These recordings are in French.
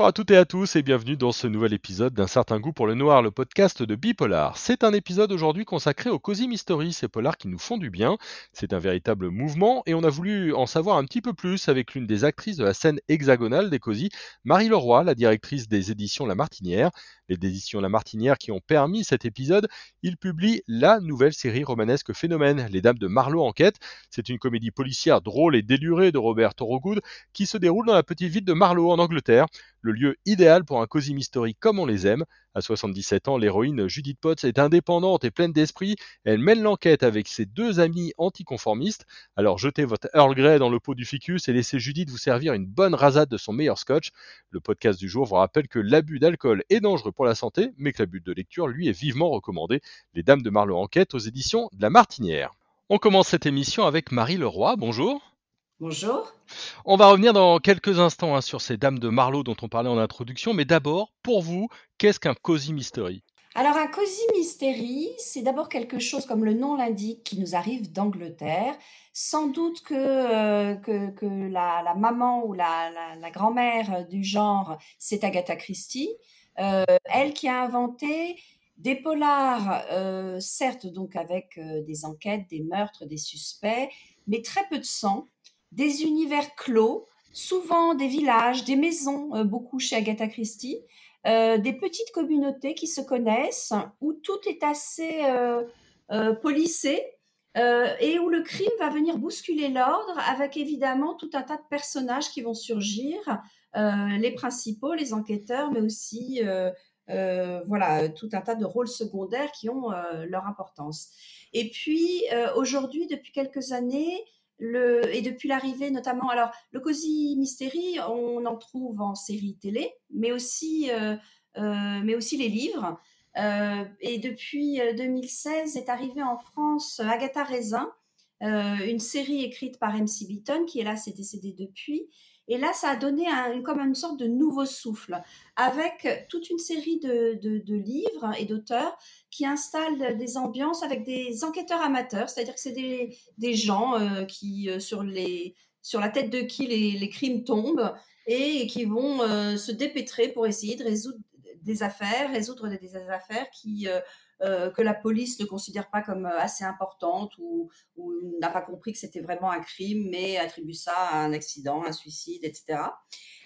Bonjour à toutes et à tous et bienvenue dans ce nouvel épisode d'un certain goût pour le noir, le podcast de Bipolar. C'est un épisode aujourd'hui consacré aux Cozy Mystery, ces polars qui nous font du bien. C'est un véritable mouvement et on a voulu en savoir un petit peu plus avec l'une des actrices de la scène hexagonale des Cozy, Marie Leroy, la directrice des éditions La Martinière. Les éditions La Martinière qui ont permis cet épisode, il publie la nouvelle série romanesque Phénomène, Les Dames de Marlowe Enquête. C'est une comédie policière drôle et délurée de Robert Thorogood qui se déroule dans la petite ville de Marlowe en Angleterre le lieu idéal pour un cosy mystery comme on les aime. À 77 ans, l'héroïne Judith Potts est indépendante et pleine d'esprit. Elle mène l'enquête avec ses deux amis anticonformistes. Alors jetez votre Earl Grey dans le pot du ficus et laissez Judith vous servir une bonne rasade de son meilleur scotch. Le podcast du jour vous rappelle que l'abus d'alcool est dangereux pour la santé, mais que l'abus de lecture, lui, est vivement recommandé. Les Dames de Marlowe Enquête aux éditions de La Martinière. On commence cette émission avec Marie Leroy. Bonjour. Bonjour. On va revenir dans quelques instants hein, sur ces dames de Marlowe dont on parlait en introduction, mais d'abord, pour vous, qu'est-ce qu'un cozy mystery? Alors un cozy mystery, c'est d'abord quelque chose, comme le nom l'indique, qui nous arrive d'Angleterre. Sans doute que, euh, que, la, maman ou la, grand-mère du genre, c'est Agatha Christie. Euh, elle qui a inventé des polars, euh, certes donc avec des enquêtes, des meurtres, des suspects, mais très peu de sang des univers clos, souvent des villages, des maisons, euh, beaucoup chez Agatha Christie, euh, des petites communautés qui se connaissent, où tout est assez euh, policé et où le crime va venir bousculer l'ordre avec évidemment tout un tas de personnages qui vont surgir, les principaux, les enquêteurs, mais aussi voilà tout un tas de rôles secondaires qui ont leur importance. Et puis aujourd'hui, depuis quelques années, et depuis l'arrivée notamment, alors le Cozy Mystery, on en trouve en série télé, mais aussi, euh, euh, mais aussi les livres. Euh, et depuis 2016 est arrivée en France Agatha Raisin, une série écrite par MC Beaton, qui est décédée depuis, et là, ça a donné comme une sorte de nouveau souffle, avec toute une série de, livres et d'auteurs qui installent des ambiances avec des enquêteurs amateurs, c'est-à-dire que c'est des, gens euh, qui, euh, sur la tête de qui les, crimes tombent et qui vont euh, se dépêtrer pour essayer de résoudre des affaires, résoudre des, affaires qui euh, que la police ne considère pas comme euh, assez importante ou, n'a pas compris que c'était vraiment un crime, mais attribue ça à un accident, un suicide, etc.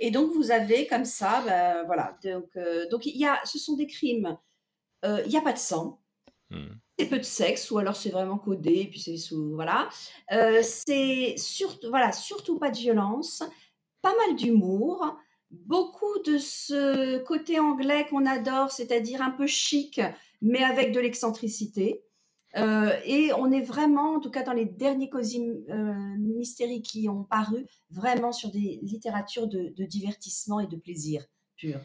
Et donc vous avez comme ça, ben, voilà. Donc, euh, donc il y a, ce sont des crimes. il n'y a pas de sang. Hmm. C'est peu de sexe, ou alors c'est vraiment codé, et puis c'est sous. Voilà. c'est surtout, voilà, surtout pas de violence, pas mal d'humour, beaucoup de ce côté anglais qu'on adore, c'est-à-dire un peu chic, mais avec de l'excentricité. Euh, et on est vraiment, en tout cas dans les derniers cosy euh, qui ont paru, vraiment sur des littératures de, divertissement et de plaisir pur.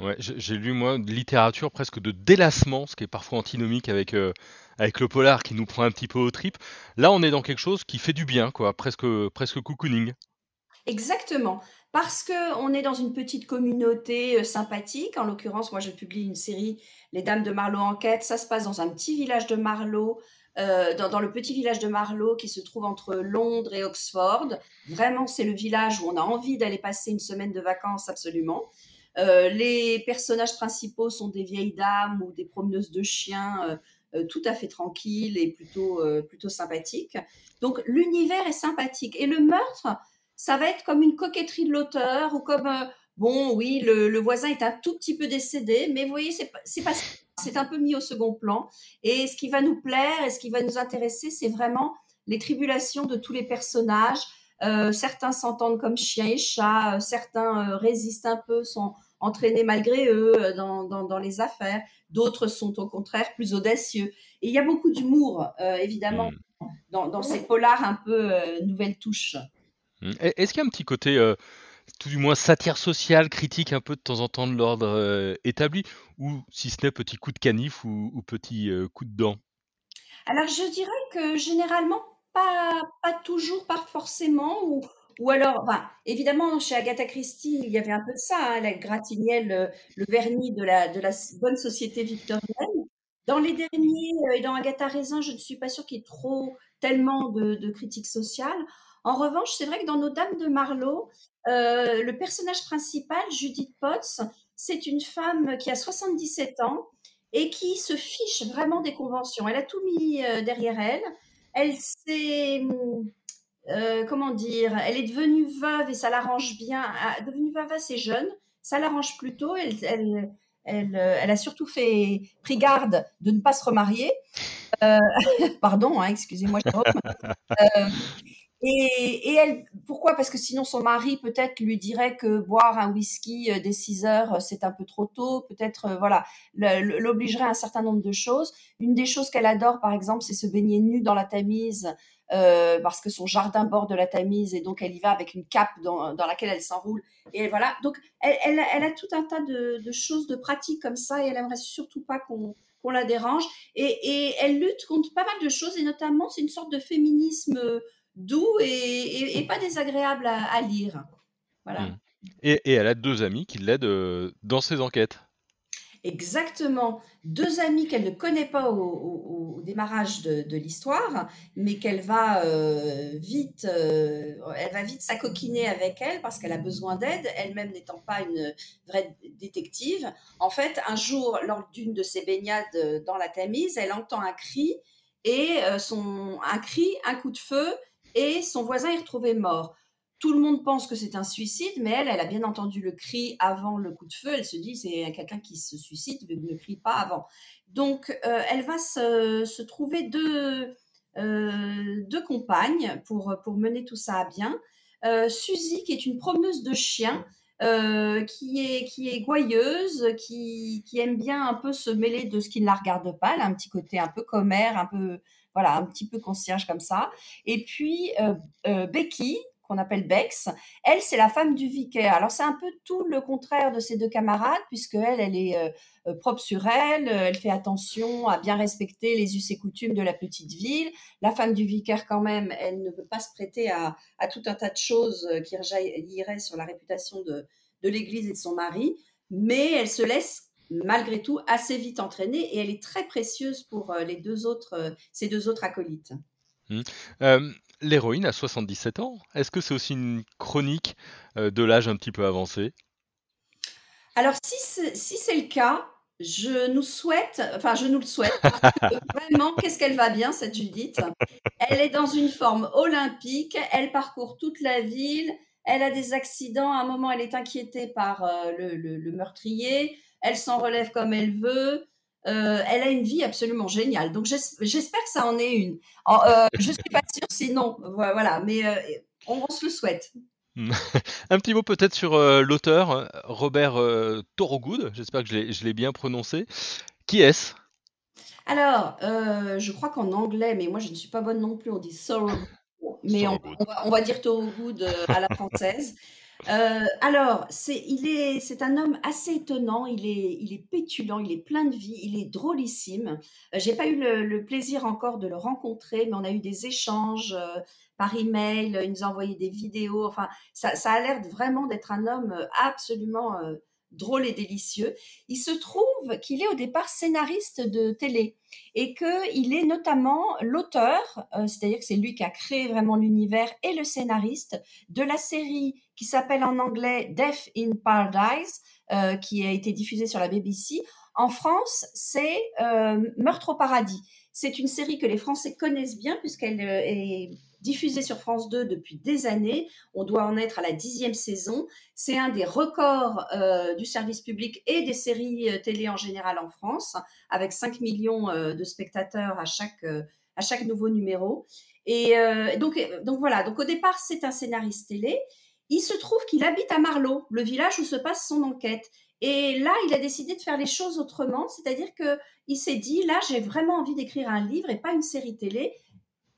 Ouais, j'ai lu moi de littérature presque de délassement, ce qui est parfois antinomique avec, euh, avec le polar qui nous prend un petit peu au trip. Là, on est dans quelque chose qui fait du bien, quoi, presque, presque cocooning. Exactement. Parce qu'on est dans une petite communauté euh, sympathique. En l'occurrence, moi, je publie une série, Les Dames de Marlowe Enquête. Ça se passe dans un petit village de Marlowe, euh, dans, le petit village de Marlowe qui se trouve entre Londres et Oxford. Vraiment, c'est le village où on a envie d'aller passer une semaine de vacances absolument. Euh, les personnages principaux sont des vieilles dames ou des promeneuses de chiens tout à fait tranquilles et plutôt, plutôt sympathiques. Donc l'univers est sympathique. Et le meurtre, ça va être comme une coquetterie de l'auteur ou comme euh, bon oui le, voisin est un tout petit peu décédé mais vous voyez c'est pas c'est un peu mis au second plan et ce qui va nous plaire et ce qui va nous intéresser c'est vraiment les tribulations de tous les personnages euh, certains s'entendent comme chien et chat euh, certains résistent un peu sont entraînés malgré eux dans, dans, les affaires d'autres sont au contraire plus audacieux et il y a beaucoup d'humour évidemment mmh. dans, dans, ces polars un peu nouvelle touche. Est-ce qu'il y a un petit côté, euh, tout du moins satire sociale, critique un peu de temps en temps de l'ordre euh, établi, ou si ce n'est petit coup de canif ou, petit euh, coup de dent? Alors je dirais que généralement, pas, pas toujours, pas forcément, ou, ou alors, évidemment, chez Agatha Christie, il y avait un peu de ça, hein, la Gratignel, le, vernis de la, de la bonne société victorienne. Dans les derniers, et dans Agatha Raisin, je ne suis pas sûre qu'il y ait trop, tellement de, de critiques sociales. En revanche, c'est vrai que dans nos Dames de Marlowe, le personnage principal, Judith Potts, c'est une femme qui a 77 ans et qui se fiche vraiment des conventions. Elle a tout mis derrière elle. Elle s'est euh, comment dire, elle est devenue veuve et ça l'arrange bien. Ah, devenue veuve assez jeune, ça l'arrange plutôt. Elle, elle, elle, euh, elle, a surtout fait pris garde de ne pas se remarier. Euh, pardon, hein, excusez-moi, euh, et, et, elle, pourquoi? Parce que sinon son mari peut-être lui dirait que boire un whisky dès 6 heures c'est un peu trop tôt, peut-être voilà, l'obligerait à un certain nombre de choses. Une des choses qu'elle adore par exemple, c'est se baigner nue dans la Tamise euh, parce que son jardin borde la Tamise et donc elle y va avec une cape dans, dans laquelle elle s'enroule. Et voilà, donc elle, elle, a tout un tas de, choses, de pratiques comme ça et elle aimerait surtout pas qu'on qu'on la dérange. Et, et, elle lutte contre pas mal de choses et notamment c'est une sorte de féminisme doux et, et, et pas désagréable à, à lire. Voilà. Mmh. Et, elle a deux amis qui l'aident euh, dans ses enquêtes exactement deux amis qu'elle ne connaît pas au, démarrage de, l'histoire, mais qu'elle va euh, vite, euh, elle va vite s'acoquiner avec elle parce qu'elle a besoin d'aide, elle-même n'étant pas une vraie détective. En fait, un jour, lors d'une de ses baignades dans la Tamise, elle entend un cri et euh, son un cri, un coup de feu et son voisin est retrouvé mort. Tout le monde pense que c'est un suicide, mais elle, elle a bien entendu le cri avant le coup de feu. Elle se dit, c'est quelqu'un qui se suicide, ne crie pas avant. Donc, euh, elle va se, trouver deux, euh, deux, compagnes pour, pour mener tout ça à bien. Euh, Suzy, qui est une promeneuse de chiens, qui, est, qui est gouailleuse, qui, qui, aime bien un peu se mêler de ce qui ne la regarde pas. Elle a un petit côté un peu commère, un peu, voilà, un petit peu concierge comme ça. Et puis, Becky, qu'on appelle Bex. Elle, c'est la femme du vicaire. Alors, c'est un peu tout le contraire de ses deux camarades, puisque elle, elle est euh, euh, propre sur elle, euh, elle fait attention à bien respecter les us et coutumes de la petite ville. La femme du vicaire, quand même, elle ne veut pas se prêter à, tout un tas de choses qui rejailliraient sur la réputation de l'Église et de son mari, mais elle se laisse malgré tout assez vite entraîner et elle est très précieuse pour les deux autres, ces deux autres acolytes. Mmh l'héroïne a 77 ans. Est-ce que c'est aussi une chronique euh, de l'âge un petit peu avancé? Alors, si c'est le cas, je nous souhaite, enfin, je nous le souhaite, vraiment, qu'est-ce qu'elle va bien, cette Judith? Elle est dans une forme olympique, elle parcourt toute la ville, elle a des accidents, à un moment, elle est inquiétée par euh, le, meurtrier, elle s'en relève comme elle veut, euh, elle a une vie absolument géniale. Donc j'espère que ça en est une. Euh, je suis pas sûre, sinon voilà, mais euh, on, se le souhaite. Un petit mot peut-être sur l'auteur Robert Thorogood. J'espère que je l'ai bien prononcé. Qui est-ce? Alors, je crois qu'en anglais, mais moi je ne suis pas bonne non plus. On dit Thorogood, mais on, va, on, va, dire Thorogood à la française. Euh, alors, c'est il est c'est un homme assez étonnant. Il est il est pétulant, il est plein de vie, il est drôlissime. Euh, j'ai pas eu le, plaisir encore de le rencontrer, mais on a eu des échanges euh, par email. Il nous a envoyé des vidéos. Enfin, ça, ça a l'air vraiment d'être un homme absolument drôle et délicieux. Il se trouve qu'il est au départ scénariste de télé et qu'il est notamment l'auteur, euh, c'est-à-dire que c'est lui qui a créé vraiment l'univers et le scénariste de la série qui s'appelle en anglais Death in Paradise, euh, qui a été diffusée sur la BBC. En France, c'est euh, Meurtre au paradis. C'est une série que les Français connaissent bien puisqu'elle est diffusée sur France 2 depuis des années. On doit en être à la dixième saison. C'est un des records euh, du service public et des séries euh, télé en général en France, avec 5 millions euh, de spectateurs à chaque, à chaque nouveau numéro. Et donc, donc voilà, donc au départ, c'est un scénariste télé. Il se trouve qu'il habite à Marlow, le village où se passe son enquête. Et là, il a décidé de faire les choses autrement, c'est-à-dire que il s'est dit là, j'ai vraiment envie d'écrire un livre et pas une série télé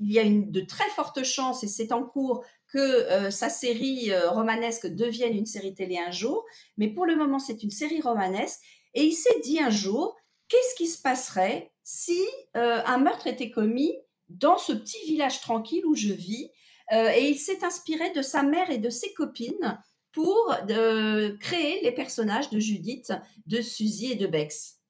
il y a une, de très fortes chances, et c'est en cours, que euh, sa série euh, romanesque devienne une série télé un jour. Mais pour le moment, c'est une série romanesque. Et il s'est dit un jour, qu'est-ce qui se passerait si euh, un meurtre était commis dans ce petit village tranquille où je vis? Et il s'est inspiré de sa mère et de ses copines pour créer les personnages de Judith, de Suzy et de Bex.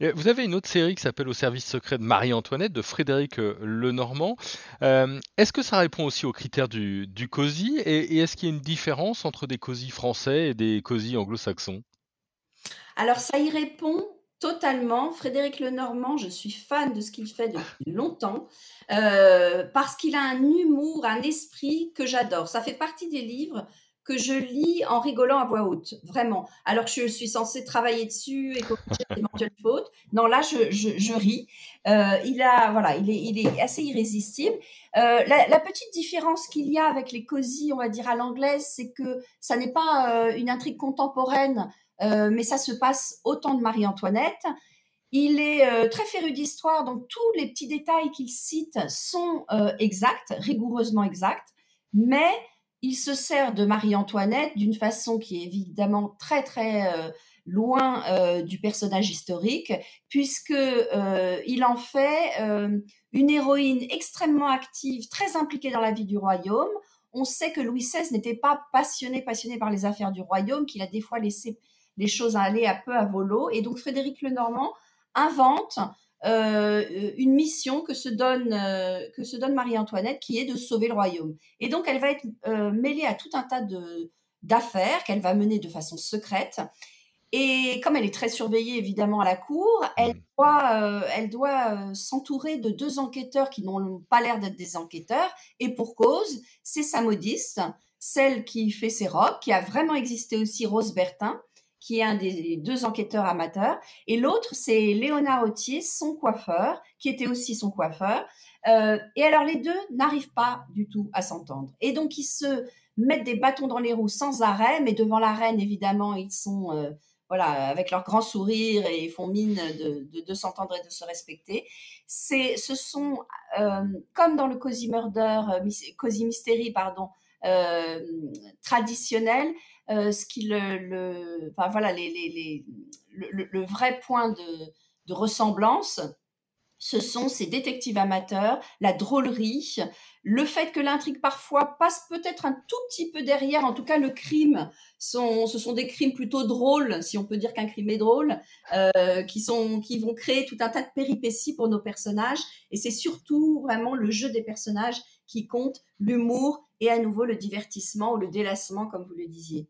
Et vous avez une autre série qui s'appelle Au service secret de Marie-Antoinette de Frédéric, heu, Lenormand. Hem, est-ce que ça répond aussi aux critères du du cosy et est-ce qu'il y a une différence entre des cosy français et des cosy anglo-saxons? Alors ça y répond totalement. Frédéric Lenormand, je suis fan de ce qu'il fait depuis longtemps, heu, parce qu'il a un humour, un esprit que j'adore. Ça fait partie des livres que je lis en rigolant à voix haute, vraiment. Alors que je suis censée travailler dessus et corriger d'éventuelles fautes. Non, là, je je je ris. Heu, il a voilà, il est il est assez irrésistible. Heu, la la petite différence qu'il y a avec les cosy, on va dire à l'anglaise, c'est que ça n'est pas, heu, une intrigue contemporaine euh, mais ça se passe au temps de Marie-Antoinette. Il est euh, très féru d'histoire, donc tous les petits détails qu'il cite sont euh, exacts, rigoureusement exacts, mais il se sert de Marie-Antoinette d'une façon qui est évidemment très très euh, loin euh, du personnage historique, puisque euh, il en fait une héroïne extrêmement active, très impliquée dans la vie du royaume. On sait que Louis XVI n'était pas passionné passionné par les affaires du royaume, qu'il a des fois laissé les choses allaient un peu à volo. Et donc Frédéric Lenormand invente euh, une mission que se donne euh, que se donne Marie-Antoinette, qui est de sauver le royaume. Et donc elle va être euh, mêlée à tout un tas de d'affaires qu'elle va mener de façon secrète. Et comme elle est très surveillée évidemment à la cour, elle Mmh. doit, elle doit s'entourer de deux enquêteurs qui n'ont pas l'air d'être des enquêteurs. Et pour cause, c'est sa modiste, celle qui fait ses robes, qui a vraiment existé aussi, Rose Bertin, qui est un des deux enquêteurs amateurs, et l'autre, c'est Léonard Autier, son coiffeur, qui était aussi son coiffeur. Euh, et alors, les deux n'arrivent pas du tout à s'entendre. Et donc, ils se mettent des bâtons dans les roues sans arrêt, mais devant la reine, évidemment, ils sont... Euh, voilà, avec leur grand sourire et font mine de, s'entendre et de se respecter. C'est, ce sont, euh, comme dans le Cozy Murder, Cozy Mystery, pardon, traditionnel, ce qui le, enfin voilà, les, les, les, le, le, vrai point de, de ressemblance, ce sont ces détectives amateurs, la drôlerie, le fait que l'intrigue parfois passe peut-être un tout petit peu derrière, en tout cas le crime, sont, ce sont des crimes plutôt drôles, si on peut dire qu'un crime est drôle, euh, qui, sont, qui vont créer tout un tas de péripéties pour nos personnages, et c'est surtout vraiment le jeu des personnages qui compte, l'humour et à nouveau le divertissement ou le délassement, comme vous le disiez.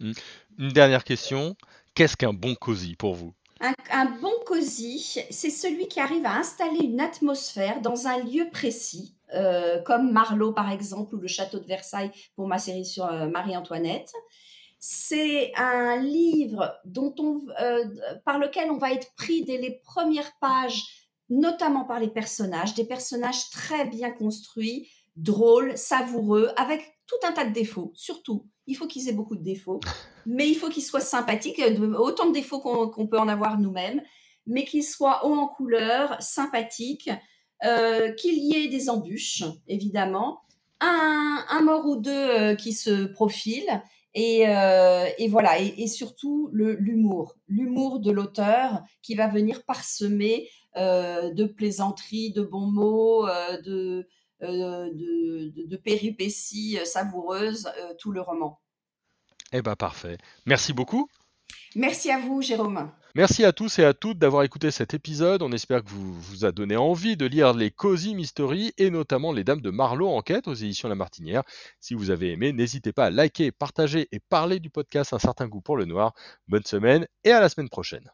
Mmh. Une dernière question, qu'est-ce qu'un bon cosy pour vous? Un, un, bon cosy, c'est celui qui arrive à installer une atmosphère dans un lieu précis, euh, comme Marlowe par exemple, ou le château de Versailles pour ma série sur euh, Marie-Antoinette. C'est un livre dont on, euh, par lequel on va être pris dès les premières pages, notamment par les personnages, des personnages très bien construits, drôles, savoureux, avec tout un tas de défauts, surtout. Il faut qu'ils aient beaucoup de défauts, mais il faut qu'ils soient sympathiques, autant de défauts qu'on qu peut en avoir nous-mêmes, mais qu'ils soient hauts en couleur, sympathiques, euh, qu'il y ait des embûches, évidemment, un, un mort ou deux euh, qui se profilent, et, euh, et voilà, et, et surtout l'humour, l'humour de l'auteur qui va venir parsemer euh, de plaisanteries, de bons mots, euh, de, euh, de, de, de, péripéties savoureuses, euh, tout le roman. Eh bien, parfait. Merci beaucoup. Merci à vous, Jérôme. Merci à tous et à toutes d'avoir écouté cet épisode. On espère que vous vous a donné envie de lire les Cozy Mystery et notamment les Dames de Marlowe Enquête aux éditions La Martinière. Si vous avez aimé, n'hésitez pas à liker, partager et parler du podcast Un certain goût pour le noir. Bonne semaine et à la semaine prochaine.